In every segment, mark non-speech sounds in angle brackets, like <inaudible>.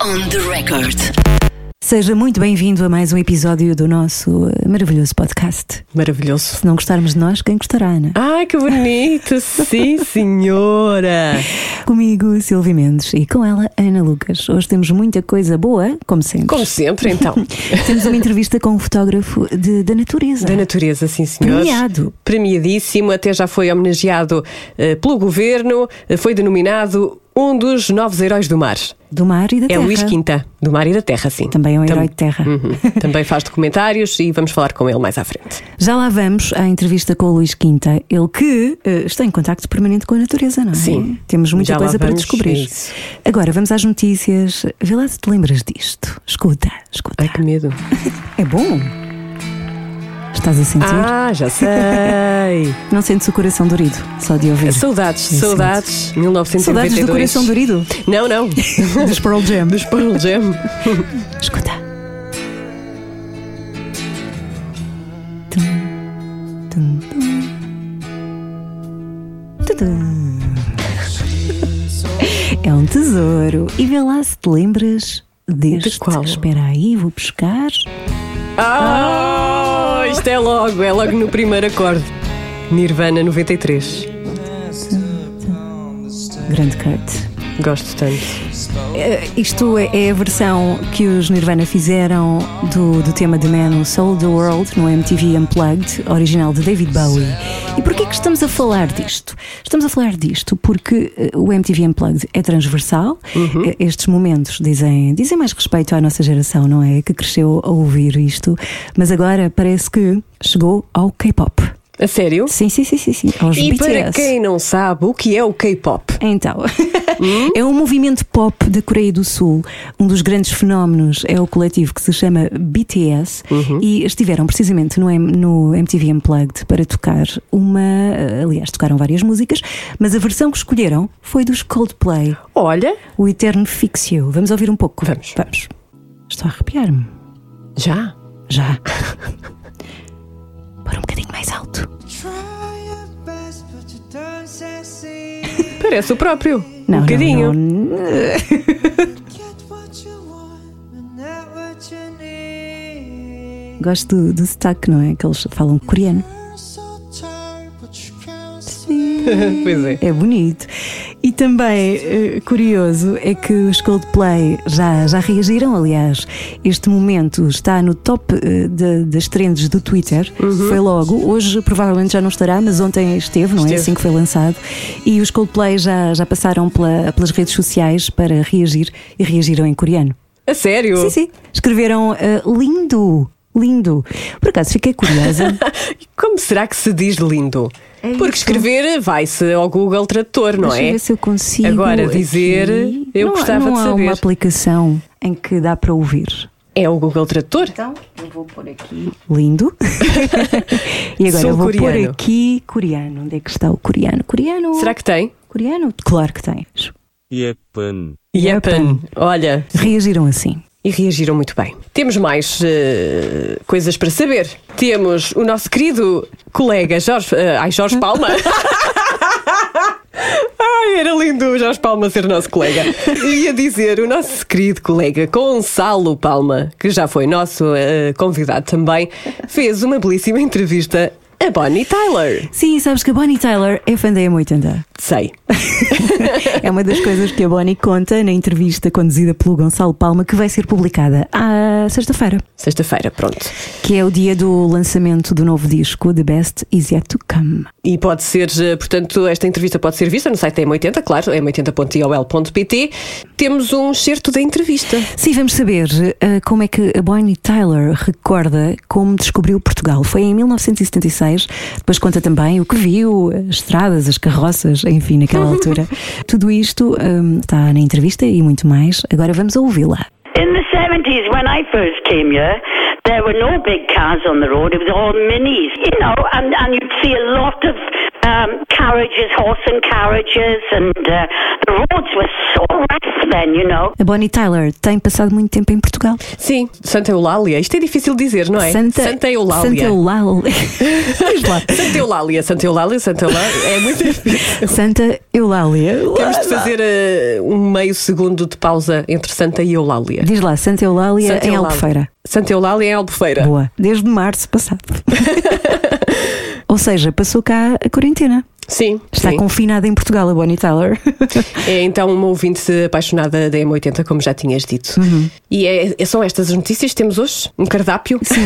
On the record. Seja muito bem-vindo a mais um episódio do nosso eh, maravilhoso podcast. Maravilhoso. Se não gostarmos de nós, quem gostará, Ana? Ai, que bonito! <laughs> Sim, senhora! Comigo, Silvia Mendes, e com ela, Ana Lucas. Hoje temos muita coisa boa, como sempre. Como sempre, então. <laughs> temos uma entrevista com um fotógrafo de, da natureza. Da natureza, sim, senhor. Premiado. Premiadíssimo, até já foi homenageado eh, pelo governo, eh, foi denominado um dos novos heróis do mar. Do mar e da É terra. Luís Quinta, do mar e da terra, sim. Também é um Tam- herói de terra. Uhum. <laughs> Também faz documentários e vamos falar com ele mais à frente. Já lá vamos à entrevista com o Luís Quinta, ele que eh, está em contacto permanente com a natureza, não é? Sim. Temos muita Já coisa para descobrir. é isso. Agora vamos às notícias. Vê lá se te lembras disto. Escuta, escuta. Ai, que medo. <laughs> É bom. Estás a sentir? Ah, já sei. <laughs> Não sentes o coração dorido, só de ouvir. Saudades, saudades. 1992. Saudades do coração dorido? Não, não. <laughs> Dos Pearl Jam. Dos Pearl Jam. <laughs> Escuta. É um tesouro. E vê lá se te lembras deste. De qual? Espera aí, vou buscar. Ah, isto é logo, é logo no primeiro acorde. Nirvana 93. Grande Kurt. Gosto tanto. Eh, Isto é é a versão que os Nirvana fizeram do, do tema de Man Who Sold the World no MTV Unplugged, original de David Bowie. E porquê que estamos a falar disto? Estamos a falar disto porque eh, o MTV Unplugged é transversal. Eh, Estes momentos dizem, dizem mais respeito à nossa geração, não é? Que cresceu a ouvir isto. Mas agora parece que chegou ao K-pop. A sério? Sim, sim, sim, sim, sim. Aos E BTS. para quem não sabe, o que é o K-pop? Então, <laughs> é um movimento pop da Coreia do Sul. Um dos grandes fenómenos é o coletivo que se chama BTS e estiveram precisamente no, no MTV Unplugged para tocar uma. Aliás, tocaram várias músicas, mas a versão que escolheram foi dos Coldplay, Olha, o Eterno Fix You. Vamos ouvir um pouco? Vamos. Vamos. Estou a arrepiar-me. já. Já. <laughs> Para um bocadinho mais alto. Try your best, but you don't succeed. Parece o próprio. Não, um não, bocadinho. não. Get what you want, but not what you need. Gosto do, do sotaque, não é? Que eles falam coreano. <laughs> Pois é. É bonito. E também eh, curioso é que os Coldplay já, já reagiram. Aliás, este momento está no top eh, de- das trends do Twitter. Uhum. Foi logo. Hoje provavelmente já não estará, mas ontem esteve, não é? Esteve. Assim que foi lançado. E os Coldplay já, já passaram pela- pelas redes sociais para reagir e reagiram em coreano. A sério? Sim, sim. Escreveram eh, lindo. Lindo. Por acaso fiquei curiosa. <laughs> Como será que se diz lindo? É Porque isso. escrever vai-se ao Google Tradutor, não Deixa eu é? ver se eu consigo. Agora, aqui. dizer, eu não, há- gostava não de há saber. uma aplicação em que dá para ouvir. É o Google Tradutor? Então, eu vou pôr aqui. Lindo. <laughs> e agora eu vou pôr Sul-coreano. aqui coreano. Onde é que está o coreano? Coreano? Será que tem? Coreano? Claro que tens. 예쁜 Yepan. Olha, Reagiram assim. E reagiram muito bem. Temos mais eh, coisas para saber. Temos o nosso querido colega Jorge, eh, ai, Jorge Palma. <laughs> Ai, era lindo o Jorge Palma ser nosso colega. Ia dizer, o nosso querido colega Gonçalo Palma, que já foi nosso eh, convidado também, fez uma belíssima entrevista a Bonnie Tyler. Sim, sabes que a Bonnie Tyler é fã da M80. Sei. <laughs> É uma das coisas que a Bonnie conta na entrevista conduzida pelo Gonçalo Palma, que vai ser publicada à sexta-feira, Sexta-feira, pronto. que é o dia do lançamento do novo disco The Best Is Yet to Come. E pode ser, eh, portanto, esta entrevista pode ser vista no site da M80, claro, m80.iol.pt. Temos um excerto da entrevista. Sim, vamos saber eh, como é que a Bonnie Tyler recorda como descobriu Portugal. Foi em 1976. Depois conta também o que viu, as estradas, as carroças, enfim, naquela altura. Tudo isto hum, está na entrevista e muito mais. Agora vamos ouvi-la. In the 70s, when I first came here, there were no big cars on the road. It was all minis, you know, and, and you'd see a lot of um, carriages, horse and carriages, and uh, the roads were so rough then, you know. A Bonnie Tyler tem passado muito tempo em Portugal. Sim, Santa Eulália. Isto é difícil dizer, não é? Santa, Santa Eulália. Santa Eulália. <laughs> Santa Eulália, Santa Eulália, Santa Eulália. É muito difícil. Santa Eulália. Temos de fazer eh, um meio segundo de pausa entre Santa e Eulália. Diz lá, Santa Eulália Santa em Eulália. Albufeira. Santa Eulália em Albufeira. Boa. Desde março passado. <laughs> Ou seja, passou cá a quarentena. Sim, Está sim. confinada em Portugal, a Bonnie Tyler. <laughs> É então uma ouvinte apaixonada da M80, como já tinhas dito. E é, é- são estas as notícias que temos hoje? Um cardápio? Sim.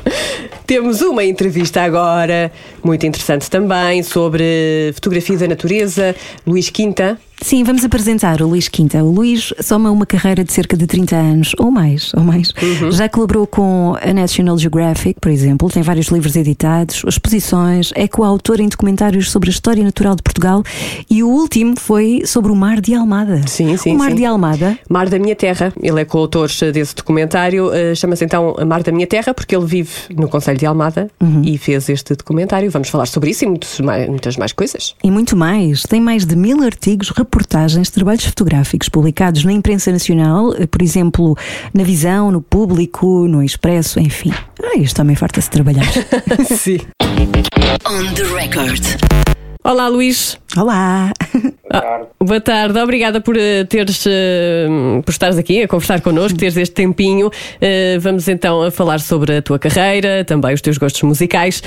<laughs> temos uma entrevista agora, muito interessante também, sobre fotografia da natureza. Luís Quinta. Sim, vamos apresentar o Luís Quinta. O Luís soma uma carreira de cerca de 30 anos, ou mais, ou mais. Já colaborou com a National Geographic, por exemplo, tem vários livros editados, exposições, é coautor em documentários sobre a história natural de Portugal e o último foi sobre o Mar de Almada. Sim, sim, O Mar sim. de Almada Mar da Minha Terra. Ele é coautor desse documentário. eh, Chama-se então Mar da Minha Terra, porque ele vive no Conselho de Almada e fez este documentário. Vamos falar sobre isso e muitos muitas mais coisas. E muito mais. Tem mais de mil artigos, reportagens, trabalhos fotográficos publicados na imprensa nacional, eh, por exemplo, na Visão, no Público, no Expresso, enfim. Ah, este também farta-se trabalhar. <laughs> sim. On the record. Olá, Luís. Olá! <laughs> Ah, boa tarde, obrigada por eh, teres eh, por estares aqui a conversar connosco, teres este tempinho. Eh, vamos então a falar sobre a tua carreira, também os teus gostos musicais.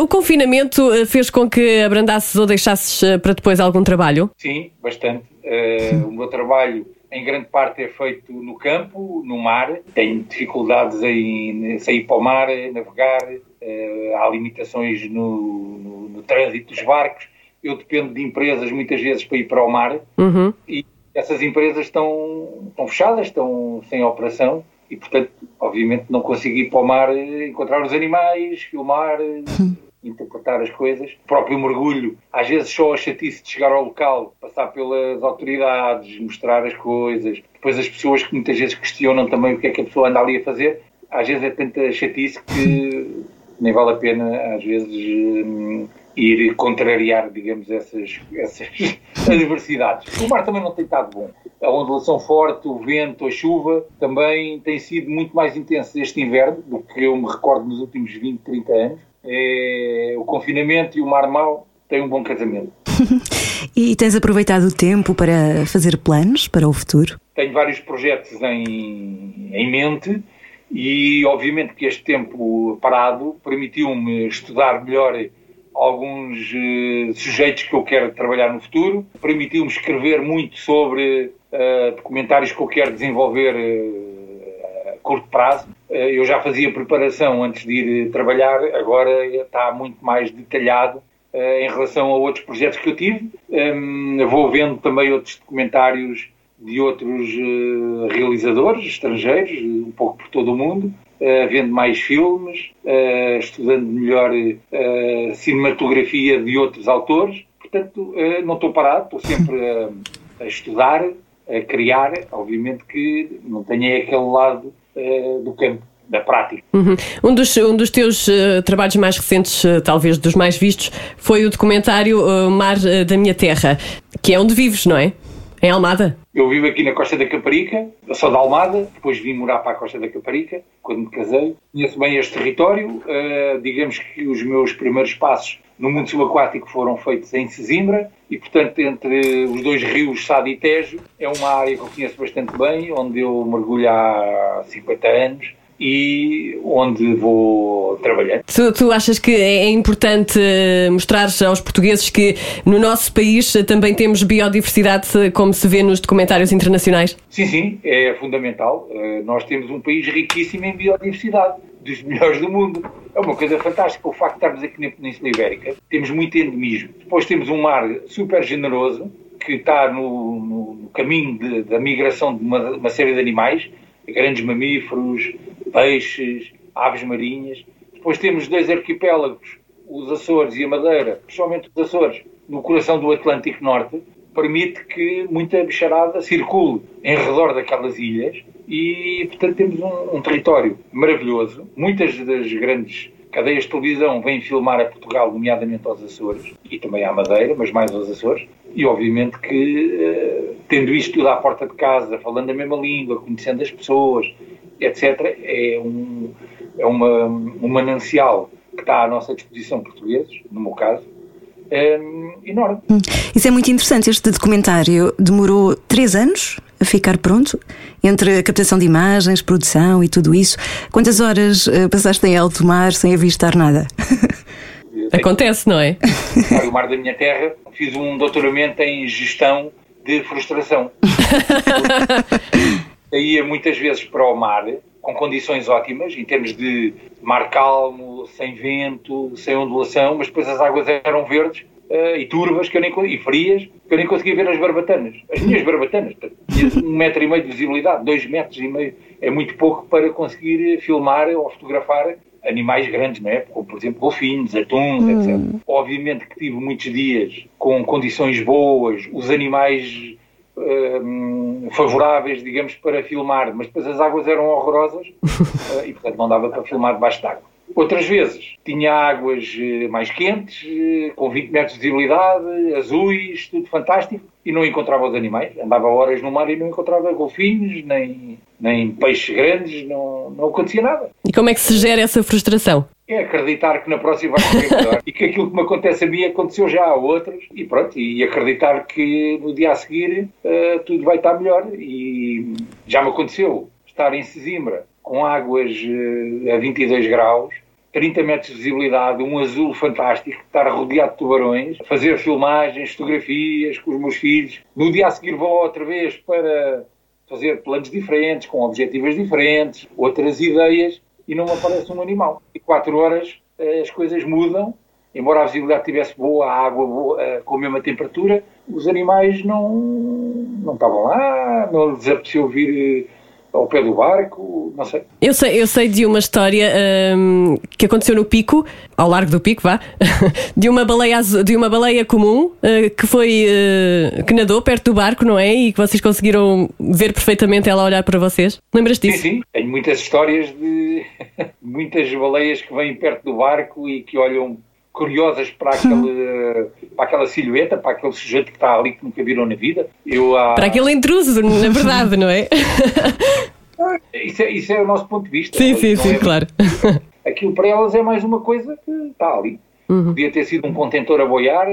O confinamento fez com que abrandasses ou deixasses para depois algum trabalho? Sim, bastante. Eh, o meu trabalho, em grande parte, é feito no campo, no mar. Tenho dificuldades em sair para o mar, navegar. há limitações no, no- no trânsito dos barcos. Eu dependo de empresas, muitas vezes, para ir para o mar. Uhum. E essas empresas estão, estão fechadas, estão sem operação. E, portanto, obviamente, não consigo ir para o mar, eh, encontrar os animais, filmar, eh, <laughs> interpretar as coisas. O próprio mergulho, às vezes só a chatice de chegar ao local, passar pelas autoridades, mostrar as coisas. Depois as pessoas que muitas vezes questionam também o que é que a pessoa anda ali a fazer. Às vezes é tanta chatice que <laughs> nem vale a pena, às vezes, hum, ir contrariar, digamos, essas, essas <laughs> adversidades. O mar também não tem estado bom. A ondulação forte, o vento, a chuva, também tem sido muito mais intenso este inverno do que eu me recordo nos últimos 20, 30 anos. É, o confinamento e o mar mau têm um bom casamento. <laughs> E tens aproveitado o tempo para fazer planos para o futuro? Tenho vários projetos em, em mente e, obviamente, que este tempo parado permitiu-me estudar melhor alguns eh, sujeitos que eu quero trabalhar no futuro, permitiu-me escrever muito sobre eh, documentários que eu quero desenvolver eh, a curto prazo. Eu já fazia preparação antes de ir trabalhar, agora está muito mais detalhado em relação a outros projetos que eu tive. Hum, vou vendo também outros documentários de outros realizadores estrangeiros, um pouco por todo o mundo, eh, vendo mais filmes, eh, estudando melhor eh, cinematografia de outros autores. Portanto, não estou parado, estou sempre a, estudar, a criar. Obviamente que não tenho aquele lado do campo, da prática. Uhum. Um, dos, um dos teus eh, trabalhos mais recentes, eh, talvez dos mais vistos, foi o documentário eh, Mar da Minha Terra, que é onde vives, não é? Em Almada. Eu vivo aqui na Costa da Caparica, sou da Almada, depois vim morar para a Costa da Caparica, quando me casei. Conheço bem este território, eh, digamos que os meus primeiros passos no mundo subaquático foram feitos em Sesimbra e, portanto, entre os dois rios Sado e Tejo, é uma área que eu conheço bastante bem, onde eu mergulho há 50 anos e onde vou trabalhando. Tu, tu achas que é é importante eh, mostrar aos portugueses que no nosso país eh, também temos biodiversidade, eh, como se vê nos documentários internacionais? Sim, sim, é fundamental. Nós temos um país riquíssimo em biodiversidade, dos melhores do mundo. É uma coisa fantástica o facto de estarmos aqui na Península Ibérica. Temos muito endemismo. Depois temos um mar super generoso, que está no, no- no caminho de- da migração de uma, uma série de animais, grandes mamíferos, peixes, aves marinhas. Depois temos dois arquipélagos, os Açores e a Madeira, principalmente os Açores, no coração do Atlântico Norte, permite que muita bicharada circule em redor daquelas ilhas e, portanto, temos um, um território maravilhoso. Muitas das grandes cadeias de televisão vêm filmar a Portugal, nomeadamente aos Açores, e também à Madeira, mas mais aos Açores, e obviamente que, eh, tendo isto tudo à porta de casa, falando a mesma língua, conhecendo as pessoas, etc., é um, é uma, um manancial que está à nossa disposição portugueses, no meu caso, é, enorme. Isso é muito interessante. Este documentário demorou três anos a ficar pronto, entre a captação de imagens, produção e tudo isso. Quantas horas eh, passaste em alto mar sem avistar nada? <laughs> Acontece, não é? Para o mar da minha terra, fiz um doutoramento em gestão de frustração. <laughs> Ia muitas vezes para o mar, com condições ótimas, em termos de mar calmo, sem vento, sem ondulação, mas depois as águas eram verdes eh, e turvas que eu nem, e frias, que eu nem conseguia ver as barbatanas. As minhas barbatanas. Tinha um metro e meio de visibilidade, dois metros e meio. É muito pouco para conseguir filmar ou fotografar animais grandes, não é? Como, por exemplo, golfinhos, atuns, etc. Obviamente que tive muitos dias com condições boas, os animais hum, favoráveis, digamos, para filmar, mas depois as águas eram horrorosas <laughs> eh, e, portanto, não dava para filmar debaixo d'água. Outras vezes tinha águas eh, mais quentes, eh, com 20 metros de visibilidade, azuis, tudo fantástico, e não encontrava os animais. Andava horas no mar e não encontrava golfinhos, nem, nem peixes grandes, não, não acontecia nada. E como é que se gera essa frustração? É acreditar que na próxima vai correr melhor <laughs> e que aquilo que me acontece a mim aconteceu já a outros e pronto, e acreditar que no dia a seguir eh, tudo vai estar melhor e já me aconteceu estar em Sesimbra com águas a 22 graus 30 metros de visibilidade, um azul fantástico, estar rodeado de tubarões, fazer filmagens, fotografias com os meus filhos. No dia a seguir vou outra vez para fazer planos diferentes, com objetivos diferentes, outras ideias, e não aparece um animal. E quatro horas eh, as coisas mudam, embora a visibilidade estivesse boa, a água boa, eh, com a mesma temperatura, os animais não, não estavam lá, não lhes apeteceu vir eh, ao pé do barco, não sei. Eu sei, eu sei de uma história hum, que aconteceu no Pico, ao largo do Pico, vá, <laughs> de uma baleia, de uma baleia comum eh, que foi eh, que nadou perto do barco, não é? E que vocês conseguiram ver perfeitamente ela olhar para vocês. Lembras Sim, disso? sim. Tenho muitas histórias de <laughs> muitas baleias que vêm perto do barco e que olham curiosas para, aquele, <laughs> para aquela silhueta, para aquele sujeito que está ali que nunca viram na vida. Eu, há- Para aquele intruso, na verdade, não é? <laughs> isso, é, isso é o nosso ponto de vista. sim, sim, sim, é- claro. <laughs> Aquilo para elas é mais uma coisa que está ali. Podia ter sido um contentor a boiar,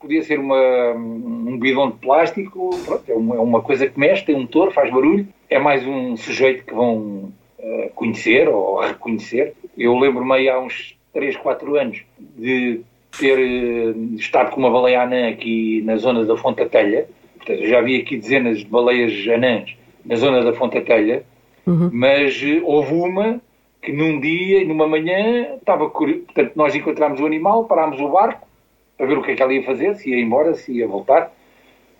podia ser uma, um bidão de plástico, pronto, é, uma, é uma coisa que mexe, tem um motor, faz barulho. É mais um sujeito que vão eh, conhecer ou reconhecer. Eu lembro-me aí há uns 3, 4 anos de ter eh, estado com uma baleia anã aqui na zona da Fonte da Telha. Portanto, já vi aqui dezenas de baleias anãs na zona da Fonte da Telha, mas eh, houve uma que num dia, numa manhã, estava curioso. Portanto, nós encontramos o animal, parámos o barco para ver o que é que ela ia fazer, se ia embora, se ia voltar,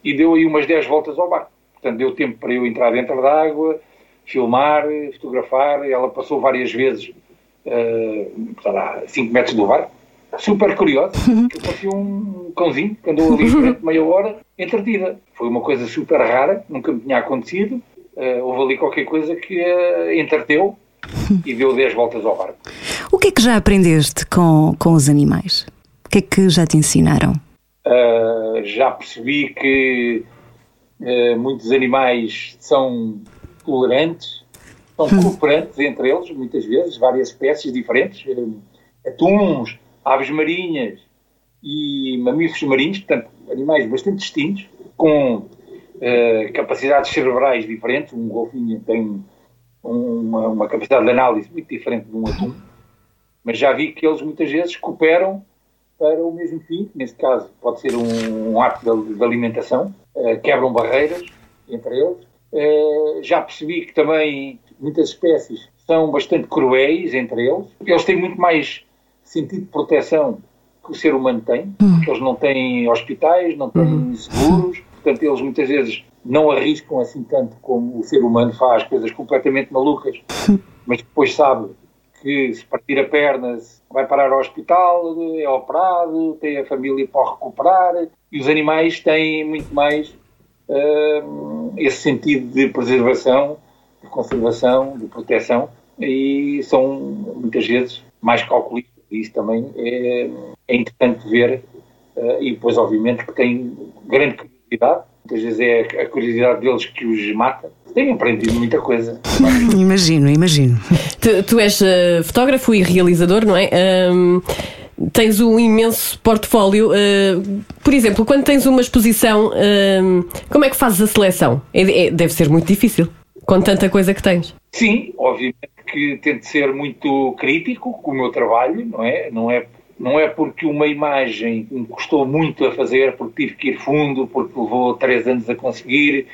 e deu aí umas 10 voltas ao barco. Portanto, deu tempo para eu entrar dentro da água, filmar, fotografar. Ela passou várias vezes, uh, sei lá, 5 metros do barco. Super curiosa, que parecia um cãozinho que andou ali durante meia hora entretida. Foi uma coisa super rara, nunca me tinha acontecido. Uh, houve ali qualquer coisa que a entreteu e deu 10 voltas ao barco. O que é que já aprendeste com, com os animais? O que é que já te ensinaram? Uh, já percebi que uh, muitos animais são tolerantes, são cooperantes entre eles, muitas vezes, várias espécies diferentes, uh, atuns, aves marinhas e mamíferos marinhos, portanto, animais bastante distintos, com uh, capacidades cerebrais diferentes. Um golfinho tem uma, uma capacidade de análise muito diferente de um atum, mas já vi que eles muitas vezes cooperam para o mesmo fim, neste caso pode ser um, um ato de, de alimentação, uh, quebram barreiras entre eles. Uh, já percebi que também muitas espécies são bastante cruéis entre eles. Eles têm muito mais sentido de proteção que o ser humano tem, porque eles não têm hospitais, não têm seguros, portanto eles muitas vezes não arriscam assim tanto como o ser humano faz, coisas completamente malucas, <laughs> mas depois sabe que se partir a perna vai parar ao hospital, é operado, tem a família para recuperar e os animais têm muito mais uh, esse sentido de preservação, de conservação, de proteção e são muitas vezes mais calculistas Isso também é, é interessante ver eh, e depois, obviamente, que tem grande curiosidade. Muitas vezes é a curiosidade deles que os mata. Têm aprendido muita coisa. <laughs> Imagino, imagino. Tu, tu és eh, fotógrafo e realizador, não é? Ahm, tens um imenso portfólio. eh, por exemplo, quando tens uma exposição, ahm, como é que fazes a seleção? É- é- deve ser muito difícil, com tanta coisa que tens. Sim, obviamente que tento ser muito crítico com o meu trabalho, não é? Não é, não é porque uma imagem me custou muito a fazer, porque tive que ir fundo, porque levou três anos a conseguir,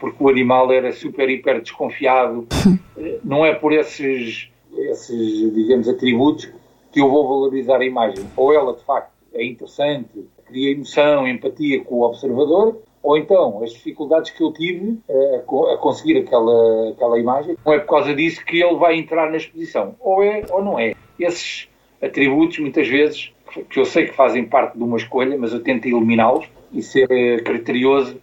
porque o animal era super, hiper desconfiado. <laughs> Não é por esses, esses, digamos, atributos que eu vou valorizar a imagem. Ou ela, de facto, é interessante, cria emoção, empatia com o observador, ou então as dificuldades que eu tive eh, a, co- a conseguir aquela, aquela imagem, não é por causa disso que ele vai entrar na exposição. Ou é ou não é. Esses atributos, muitas vezes, que eu sei que fazem parte de uma escolha, mas eu tento eliminá-los e ser eh, criterioso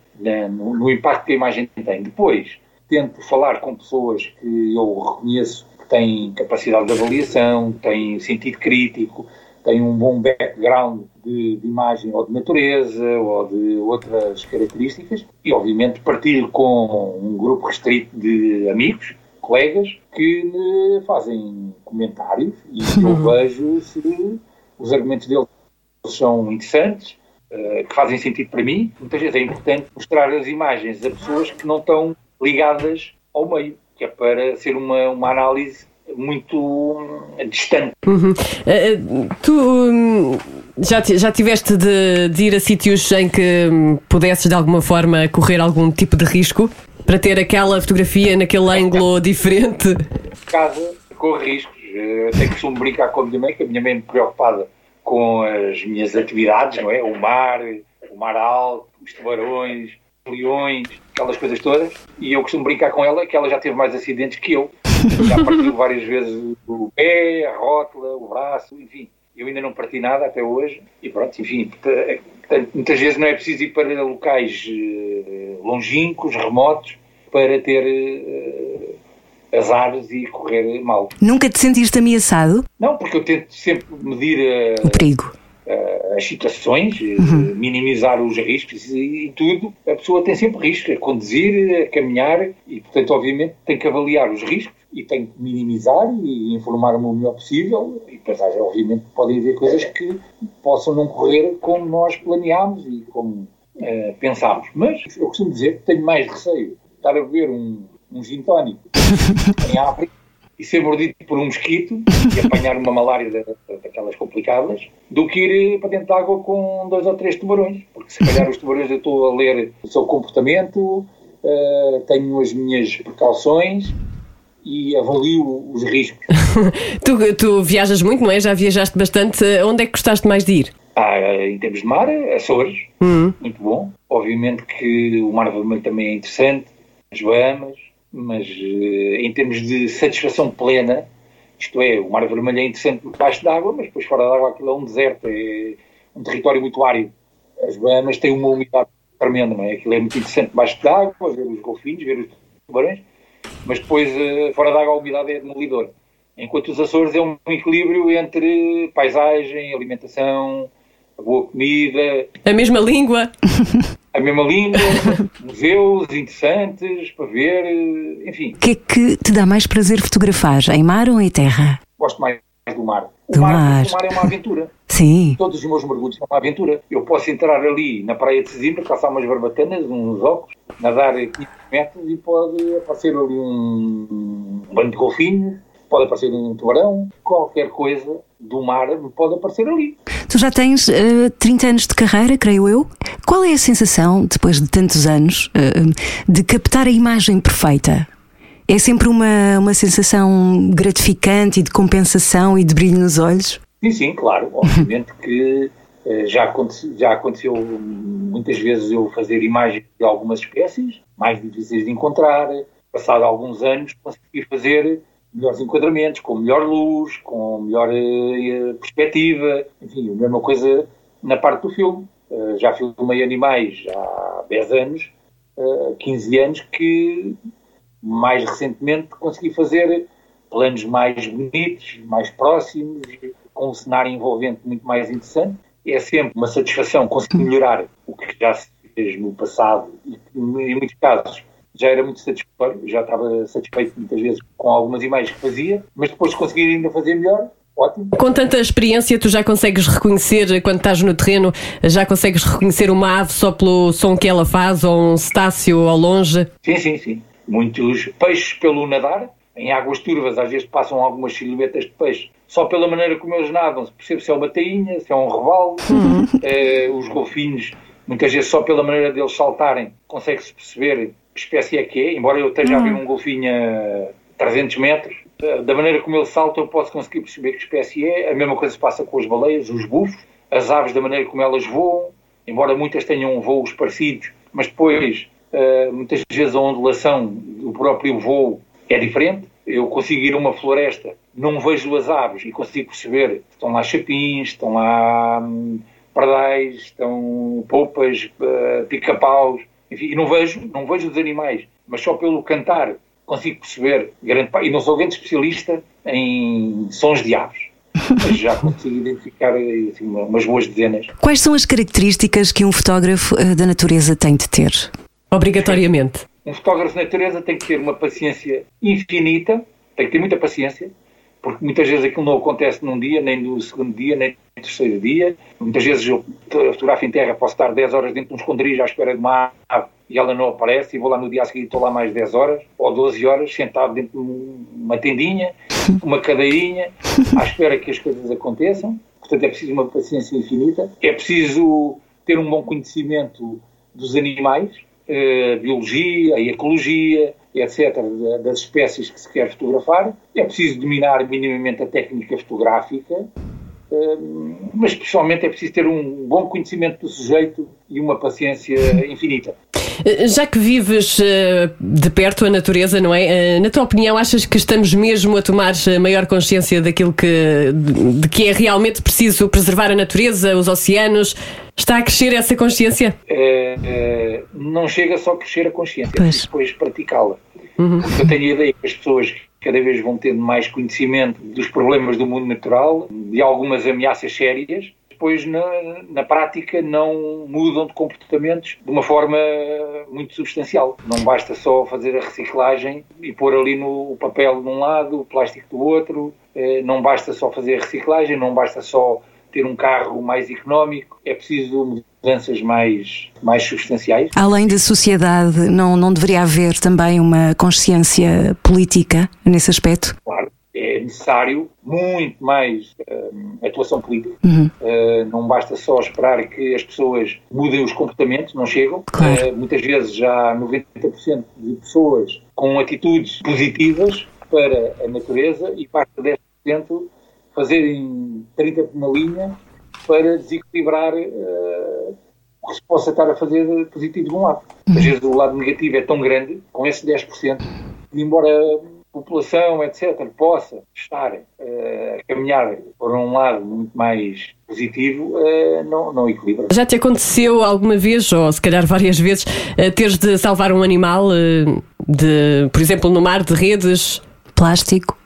no, no impacto que a imagem tem. Depois, tento falar com pessoas que eu reconheço que têm capacidade de avaliação, têm sentido crítico, têm um bom background de, de imagem ou de natureza ou de outras características e, obviamente, partilho com um grupo restrito de amigos, colegas, que me fazem comentários e <laughs> eu vejo se os argumentos deles são interessantes, eh, que fazem sentido para mim. Muitas vezes é importante mostrar as imagens a pessoas que não estão ligadas ao meio, que é para ser uma, uma análise muito hum, distante. Uhum. Eh, eh, tu hum, já, já tiveste de, de ir a sítios em que hum, pudesses de alguma forma correr algum tipo de risco para ter aquela fotografia naquele ângulo <laughs> diferente? casa corre riscos. Eu até costumo brincar com a minha mãe, que a minha mãe é muito preocupada com as minhas atividades, não é? O mar, o mar alto, os tubarões, os leões, aquelas coisas todas. E eu costumo brincar com ela que ela já teve mais acidentes que eu. Já partiu várias vezes o pé, a rótula, o braço, enfim. Eu ainda não parti nada até hoje. E pronto, enfim. portanto, Muitas vezes não é preciso ir para locais eh, longínquos, remotos, para ter eh, azares e correr mal. Nunca te sentiste ameaçado? Não, porque eu tento sempre medir eh, O perigo. As situações, eh, minimizar os riscos e, e tudo. A pessoa tem sempre riscos, a conduzir, a caminhar e, portanto, obviamente, tem que avaliar os riscos e tem que minimizar e informar-me o melhor possível. E depois, haja, obviamente, podem haver coisas que possam não correr como nós planeámos e como eh, pensámos. Mas eu costumo dizer que tenho mais receio de estar a beber um, um gin tónico <laughs> em África e ser mordido por um mosquito e apanhar uma malária da- da- daquelas complicadas, do que ir eh, para dentro de água com dois ou três tubarões. Porque se calhar os tubarões eu estou a ler o seu comportamento, eh, tenho as minhas precauções e avalio os riscos. <laughs> Tu, tu viajas muito, não é? Já viajaste bastante. Onde é que gostaste mais de ir? Há, em termos de mar, Açores, muito bom. Obviamente que o Mar Vermelho também é interessante, as Bahamas, mas eh, em termos de satisfação plena, isto é, o Mar Vermelho é interessante debaixo d'água, mas depois fora d'água aquilo é um deserto, é um território muito árido. As Bahamas têm uma umidade tremenda, não é? Aquilo é muito interessante debaixo d'água, ver os golfinhos, ver os tubarões, mas depois eh, fora d'água a umidade é demolidora. Enquanto os Açores é um equilíbrio entre paisagem, alimentação, boa comida, A mesma língua? <laughs> a mesma língua, museus interessantes para ver, eh, enfim, O que é que te dá mais prazer fotografar, em mar ou em terra? gosto mais do mar. O Do mar, mar. o mar é uma aventura. <laughs> Sim. Todos os meus mergulhos são uma aventura. Eu posso entrar ali na praia de Sesimbra, calçar umas barbatanas, uns óculos, nadar 15 metros e pode aparecer ali um banho de golfinhos, pode aparecer um tubarão, qualquer coisa do mar pode aparecer ali. Tu já tens eh, 30 anos de carreira, creio eu. Qual é a sensação, depois de tantos anos, eh, de captar a imagem perfeita? É sempre uma, uma sensação gratificante e de compensação e de brilho nos olhos? Sim, sim, claro. <laughs> Obviamente que eh, já, aconte- já aconteceu muitas vezes eu fazer imagens de algumas espécies, mais difíceis de encontrar. Passado alguns anos, consegui fazer melhores enquadramentos, com melhor luz, com melhor eh, perspectiva. Enfim, a mesma coisa na parte do filme. Eh, já filmei animais há 10 anos, eh, 15 anos, que mais recentemente consegui fazer planos mais bonitos, mais próximos, com um cenário envolvente muito mais interessante. É sempre uma satisfação conseguir melhorar o que já se fez no passado e em muitos casos, já era muito satisfatório. Já estava satisfeito muitas vezes com algumas imagens que fazia, mas depois de conseguir ainda fazer melhor, ótimo. Com tanta experiência, tu já consegues reconhecer, quando estás no terreno, já consegues reconhecer uma ave só pelo som que ela faz ou um cetáceo ao longe? Sim, sim, sim. Muitos peixes pelo nadar, em águas turvas, às vezes passam algumas silhuetas de peixe. Só pela maneira como eles nadam, se percebe se é uma tainha, se é um robalo. Eh, os golfinhos, muitas vezes só pela maneira deles saltarem, consegue-se perceber espécie é que é. Embora eu esteja a ver um golfinho a 300 metros, da maneira como ele salta eu posso conseguir perceber que espécie é. A mesma coisa se passa com as baleias, os bufos, as aves da maneira como elas voam, embora muitas tenham voos parecidos, mas depois Uh, muitas vezes a ondulação do próprio voo é diferente. Eu consigo ir a uma floresta, não vejo as aves e consigo perceber estão lá chapins, estão lá hum, pardais, estão poupas, uh, pica-paus, enfim, e não vejo, não vejo os animais, mas só pelo cantar consigo perceber grande parte, e não sou grande especialista em sons de aves. Mas já consigo identificar assim, umas boas dezenas. Quais são as características que um fotógrafo eh, da natureza tem de ter? Obrigatoriamente. Um fotógrafo de natureza tem que ter uma paciência infinita, tem que ter muita paciência, porque muitas vezes aquilo não acontece num dia, nem no segundo dia, nem no terceiro dia. Muitas vezes eu fotografo em terra, posso estar 10 horas dentro de um esconderijo à espera de uma ave e ela não aparece, e vou lá no dia a seguir estou lá mais 10 horas ou 12 horas, sentado dentro de uma tendinha, uma cadeirinha, à espera que as coisas aconteçam. Portanto, é preciso uma paciência infinita. É preciso ter um bom conhecimento dos animais, eh, biologia, ecologia, etc., das espécies que se quer fotografar. É preciso dominar minimamente a técnica fotográfica, eh, mas especialmente é preciso ter um bom conhecimento do sujeito e uma paciência <laughs> infinita. Já que vives eh, de perto a natureza, não é? Eh, Na tua opinião, achas que estamos mesmo a tomar eh, maior consciência daquilo que, de, que é realmente preciso preservar a natureza, os oceanos? Está a crescer essa consciência? Eh, eh, não chega só a crescer a consciência, é Pois. depois praticá-la. Porque eu tenho a ideia que as pessoas cada vez vão tendo mais conhecimento dos problemas do mundo natural, de algumas ameaças sérias, depois na, na prática não mudam de comportamentos de uma forma muito substancial. Não basta só fazer a reciclagem e pôr ali no o papel de um lado, o plástico do outro, eh, não basta só fazer a reciclagem, não basta só ter um carro mais económico, é preciso mudanças mais, mais substanciais. Além da sociedade, não, não deveria haver também uma consciência política nesse aspecto? Claro, necessário muito mais hum, atuação política. Uhum. Uh, não basta só esperar que as pessoas mudem os comportamentos, não chegam. Claro. Uh, muitas vezes já há 90% de pessoas com atitudes positivas para a natureza e basta 10% fazerem 30 por uma linha para desequilibrar uh, o que se possa estar a fazer de positivo de um lado. Às vezes o lado negativo é tão grande, com esse 10%, que embora população, etc., possa estar eh, a caminhar por um lado muito mais positivo, eh, não, não equilibra. Já te aconteceu alguma vez, ou se calhar várias vezes, eh, teres de salvar um animal, de, por exemplo, no mar de redes? Plástico?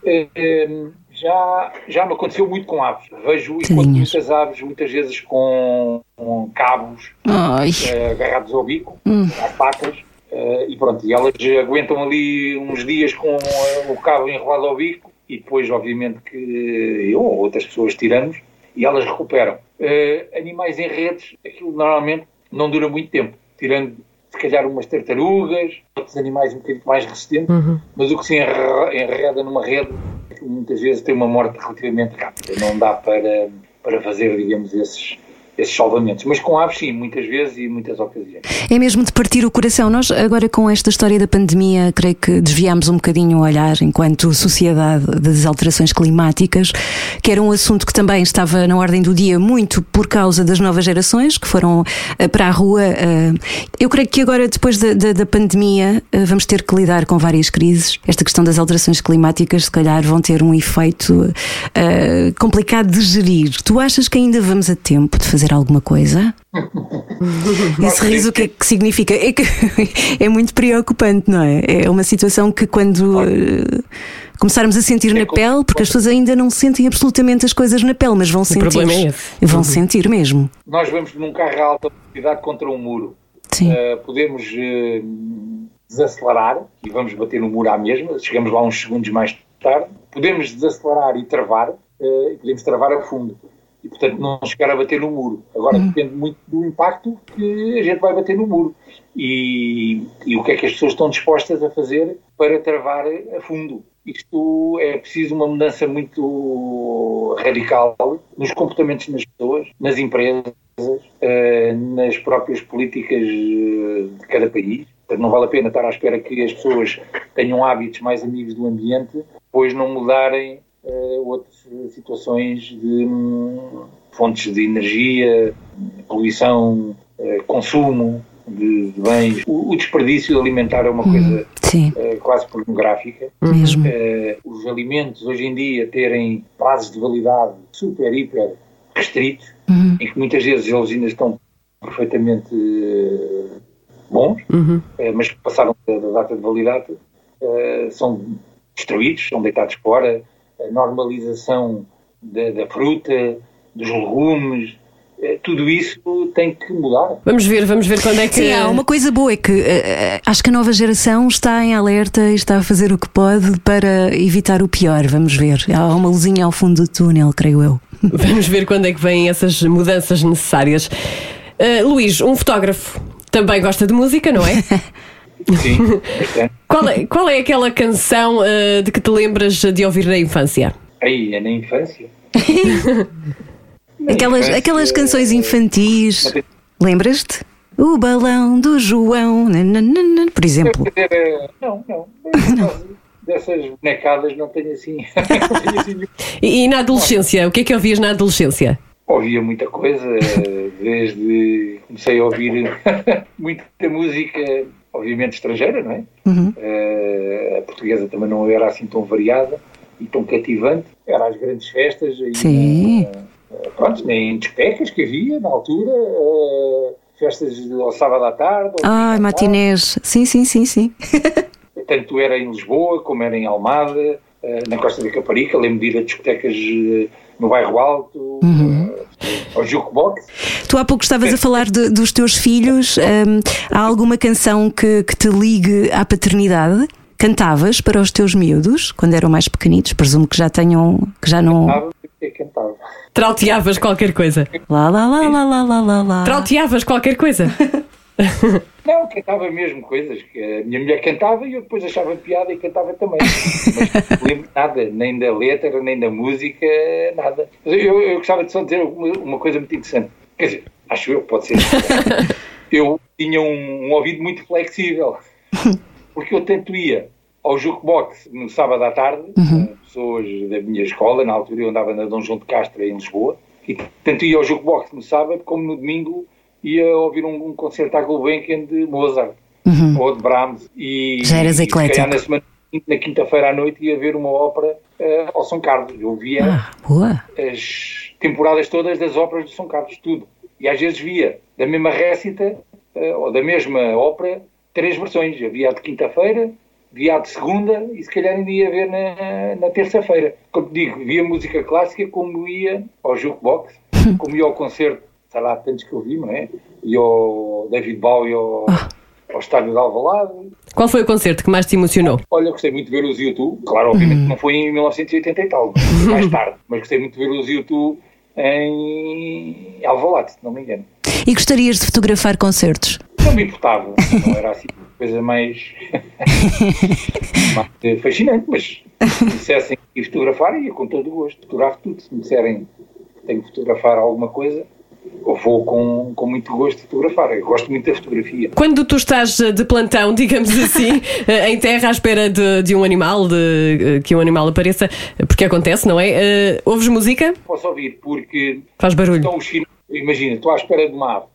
Já, já me aconteceu muito com aves. Vejo e muitas aves, muitas vezes com, com cabos Ai. agarrados ao bico, Hum. às patas, eh, e pronto, e elas aguentam ali uns dias com eh, o cabo enrolado ao bico, e depois, obviamente, que eu ou outras pessoas tiramos, e elas recuperam. Eh, animais em redes, aquilo normalmente não dura muito tempo, tirando se calhar umas tartarugas, outros animais um bocadinho mais resistentes, mas o que se enre- enreda numa rede, muitas vezes tem uma morte relativamente rápida, não dá para, para fazer, digamos, esses, esses salvamentos. Mas com aves, sim, muitas vezes e muitas ocasiões. É mesmo de partir o coração. Nós, agora com esta história da pandemia, creio que desviámos um bocadinho o olhar enquanto sociedade das alterações climáticas, que era um assunto que também estava na ordem do dia muito por causa das novas gerações que foram eh, para a rua. eh. Eu creio que agora, depois da, da- da pandemia, eh, vamos ter que lidar com várias crises. Esta questão das alterações climáticas, se calhar, vão ter um efeito complicado de gerir. Tu achas que ainda vamos a tempo de fazer alguma coisa? <laughs> Esse riso o que é que significa? É que <laughs> é muito preocupante, não é? É uma situação que quando eh, Começarmos a sentir na pele, porque as pessoas ainda não sentem absolutamente as coisas na pele, mas vão sentir. problema é. Vão sentir mesmo. Nós vamos num carro a alta velocidade contra um muro. Sim. Uh, podemos uh, desacelerar e vamos bater no muro à mesma, chegamos lá uns segundos mais tarde. Podemos desacelerar e travar, uh, e podemos travar a fundo. E, portanto, não chegar a bater no muro. Agora, depende muito do impacto que a gente vai bater no muro. E, e o que é que as pessoas estão dispostas a fazer para travar a fundo. Isto é preciso uma mudança muito radical nos comportamentos das pessoas, nas empresas, eh, nas próprias políticas eh, de cada país. Portanto, não vale a pena estar à espera que as pessoas tenham hábitos mais amigos do ambiente, pois não mudarem eh, outras situações de hum, fontes de energia, poluição, consumo de, de bens. O, o, desperdício alimentar é uma coisa Sim. quase pornográfica. Mesmo. os alimentos hoje em dia terem prazos de validade super, hiper restritos, Uhum. em que muitas vezes eles ainda estão perfeitamente bons, Uhum. mas que passaram da, da data de validade, são destruídos, são deitados fora. A normalização da, da fruta, dos legumes, eh, tudo isso tem que mudar. Vamos ver, vamos ver quando é que. Sim, há uma coisa boa é que eh, acho que a nova geração está em alerta e está a fazer o que pode para evitar o pior. Vamos ver. Há uma luzinha ao fundo do túnel, creio eu. <laughs> Vamos ver quando é que vêm essas mudanças necessárias. Uh, Luís, um fotógrafo, também gosta de música, não é? <laughs> Sim, <laughs> qual, é qual é aquela canção uh, de que te lembras de ouvir na infância? Aí, é na infância. <laughs> Aquelas, infância, aquelas canções infantis, lembras-te? O balão do João, nananana, por exemplo. Dizer, eh, Não, <laughs> não. Dessas bonecadas não tenho assim. não tenho assim. E, e na adolescência, o que é que ouvias na adolescência? Ouvia muita coisa, desde comecei a ouvir muita música, obviamente estrangeira, não é? Uhum. Eh, a portuguesa também não era assim tão variada e tão cativante. Era as grandes festas, aí, Sim. eh, pronto, nem discotecas que havia na altura, eh, festas ao sábado à tarde. à matinés. Sim, sim, sim, sim. <laughs> tanto era em Lisboa como era em Almada, na Costa da Caparica, lembro de ir a discotecas no Bairro Alto, eh, ao Jukebox. Tu há pouco estavas a falar de- dos teus filhos. hum, há alguma canção que, que te ligue à paternidade? Cantavas para os teus miúdos quando eram mais pequenitos? Presumo que já tenham, que já não. Cantava cantava. Trauteavas qualquer coisa? Lá, lá, lá, lá, lá, lá, lá, lá. Trauteavas qualquer coisa? <laughs> <laughs> Não, cantava mesmo coisas que a minha mulher cantava e eu depois achava piada e cantava também. Mas não lembro nada, nem da letra, nem da música, nada. Eu, eu gostava de só dizer uma, uma coisa muito interessante. Quer dizer, acho eu, pode ser. <laughs> Eu tinha um, um ouvido muito flexível. Porque eu tanto ia ao jukebox no sábado à tarde, com pessoas da minha escola, na altura eu andava na Dom João de Castro, em Lisboa, e tanto ia ao jukebox no sábado como no domingo ia ouvir um, um concerto à Gulbenkian de Mozart ou de Brahms. E, Já eras e, eclético. na semana seguinte, na quinta-feira à noite ia ver uma ópera eh, ao São Carlos. Eu via Ah, as temporadas todas das óperas de São Carlos, tudo. E às vezes via da mesma récita, eh, ou da mesma ópera, três versões. Havia a de quinta-feira, via a de segunda e se calhar ainda ia ver na, na terça-feira. Como te digo, via música clássica como ia ao jukebox, <laughs> como ia ao concerto, sei lá, tantos que eu vi, não é? E ao David Bowie ao, ao estádio de Alvalade. Qual foi o concerto que mais te emocionou? Olha, gostei muito de ver os YouTube. Claro, obviamente não foi em 1980 e tal, mais tarde. Mas gostei muito de ver os YouTube em Alvalade, se não me engano. E gostarias de fotografar concertos? Não me importava. Não era assim coisa mais, <laughs> mais eh, fascinante, mas se me dissessem ir fotografar, ia com todo o gosto. Fotografo tudo. Se me disserem que tenho que fotografar alguma coisa, vou com, com muito gosto fotografar. Eu gosto muito da fotografia. Quando tu estás eh, de plantão, <laughs> digamos assim, eh, em terra à espera de, de um animal, de eh, que um animal apareça, porque acontece, não é? Eh, ouves música? Posso ouvir, porque Faz barulho. Então, os imagina, estou à espera de uma ave,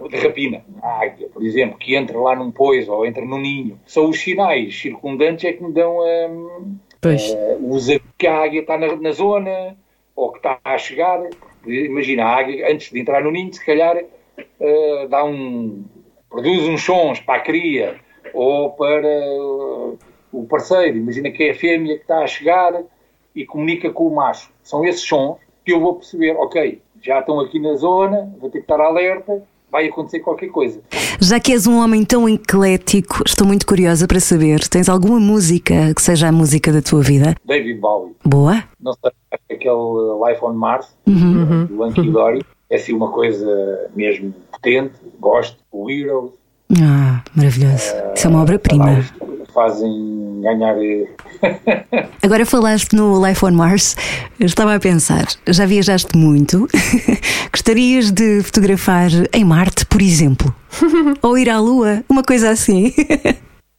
ou de rapina, a águia, por exemplo, que entra lá num pois ou entra num ninho. São os sinais circundantes é que me dão hum, Pois. eh, os que a águia está na, na zona ou que está a chegar. Imagina, a águia, antes de entrar no ninho, se calhar eh, dá um, produz uns sons para a cria ou para, o parceiro, imagina que é a fêmea que está a chegar e comunica com o macho. São esses sons que eu vou perceber, ok, já estão aqui na zona, vou ter que estar alerta, vai acontecer qualquer coisa. Já que és um homem tão eclético, estou muito curiosa para saber, tens alguma música que seja a música da tua vida? David Bowie, Boa? não sei, acho que aquele Life on Mars, Uhum. do Anki Dory, é assim uma coisa mesmo potente, gosto, o Heroes, Ah, maravilhoso. Isso é uma obra-prima. Fazem ganhar eh, <laughs> Agora falaste no Life on Mars, eu estava a pensar, já viajaste muito, <laughs> gostarias de fotografar em Marte, por exemplo? <laughs> Ou ir à Lua, uma coisa assim?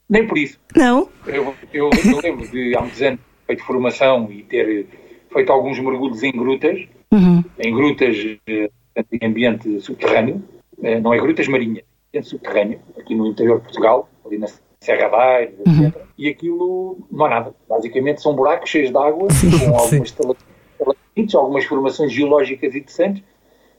nem por isso. Não? Eu, eu, eu lembro de há muitos anos ter feito formação e ter feito alguns mergulhos em grutas, Uhum. em grutas eh, em ambiente subterrâneo, eh, não é grutas marinhas, ambiente subterrâneo, aqui no interior de Portugal, ali na Serra da Aire, etc. E aquilo não há nada. Basicamente são buracos cheios de água, com algumas estalactites, algumas formações geológicas interessantes,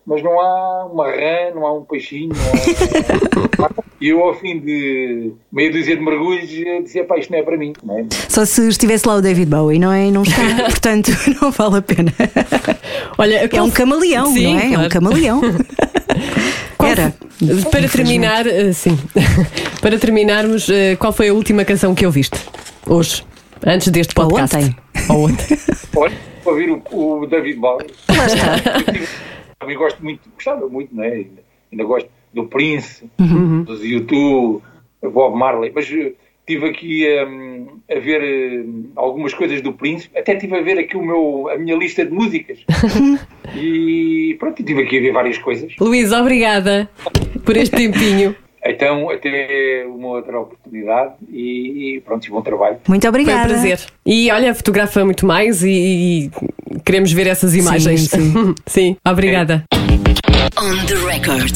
mas não há uma rã, não há um peixinho, não há... <laughs> E eu, ao fim de meia dúzia de mergulhos, dizia, pá, isto não é para mim. Não é? Só se estivesse lá o David Bowie, não é? Não está, <laughs> portanto <laughs> não vale a pena. Olha, É um camaleão, Sim, não é? É um claro. camaleão. Qual- Era. Para terminar, eh, sim. <laughs> Para terminarmos, eh, qual foi a última canção que ouviste? Hoje? Antes deste Ou podcast? ontem. <laughs> Ou ontem. Olha, para ouvir o, o David Bowie. <laughs> Também gosto muito, gostava muito, não é? Ainda, gosto do Prince, dos YouTube, Bob Marley, mas eh, tive aqui hum, a ver eh, algumas coisas do Prince, até tive a ver aqui o meu, a minha lista de músicas. <laughs> e pronto, e tive aqui a ver várias coisas. Luís, obrigada por este tempinho. Então, até uma outra oportunidade e, e pronto, e bom trabalho. Muito Foi um obrigada. prazer. E olha, fotografa muito mais e, e queremos ver essas imagens. sim. <laughs> Sim, obrigada. On the record.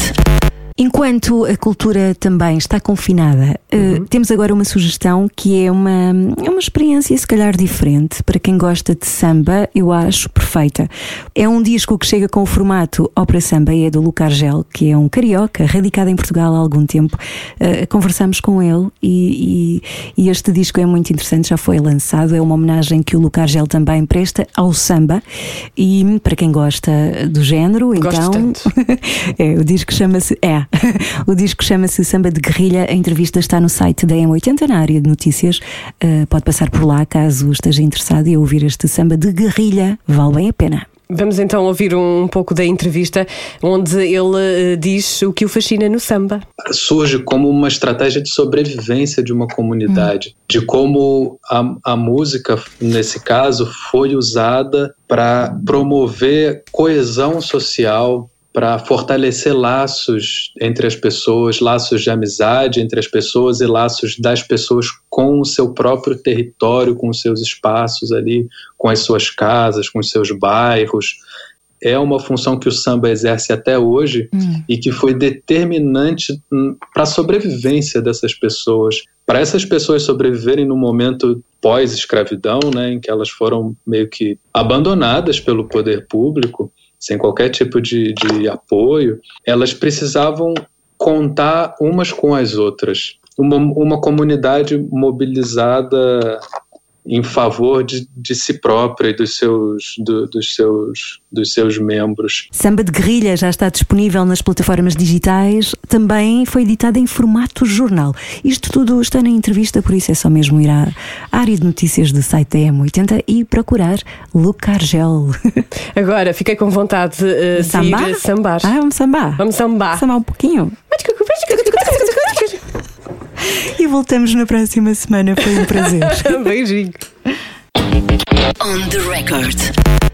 Enquanto a cultura também está confinada, eh, temos agora uma sugestão que é uma, é uma experiência, se calhar, diferente. Para quem gosta de samba, eu acho perfeita. É um disco que chega com o formato Ópera Samba e é do Luca Argel, que é um carioca, radicado em Portugal há algum tempo. Eh, conversamos com ele e, e- e este disco é muito interessante, já foi lançado. É uma homenagem que o Luca Argel também presta ao samba. E para quem gosta do género, Gosto então. <laughs> é, o disco chama-se. É, <laughs> o disco chama-se Samba de Guerrilha. A entrevista está no site da M80, na área de notícias. Uh, pode passar por lá caso esteja interessado e ouvir este samba de guerrilha. Vale bem a pena. Vamos então ouvir um pouco da entrevista onde ele eh, diz o que o fascina no samba. surge como uma estratégia de sobrevivência de uma comunidade, de como a, a música, nesse caso, foi usada para promover coesão social, para fortalecer laços entre as pessoas, laços de amizade entre as pessoas e laços das pessoas com o seu próprio território, com os seus espaços ali, com as suas casas, com os seus bairros. É uma função que o samba exerce até hoje e que foi determinante para a sobrevivência dessas pessoas. Para essas pessoas sobreviverem no momento pós-escravidão, né, em que elas foram meio que abandonadas pelo poder público, sem qualquer tipo de, de apoio, elas precisavam contar umas com as outras. Uma, uma comunidade mobilizada em favor de, de si própria e dos seus, do- dos, seus, dos seus membros. Samba de Guerrilha já está disponível nas plataformas digitais. Também foi editado em formato jornal. Isto tudo está na entrevista, por isso é só mesmo ir à área de notícias do site da M80 e procurar Luca Argel. Agora, fiquei com vontade eh, de Sambar? ir sambar. Ah, vamos sambar. Vamos sambar. Sambar um pouquinho. E voltamos na próxima semana. Foi um prazer. <laughs> Beijinho. On the record.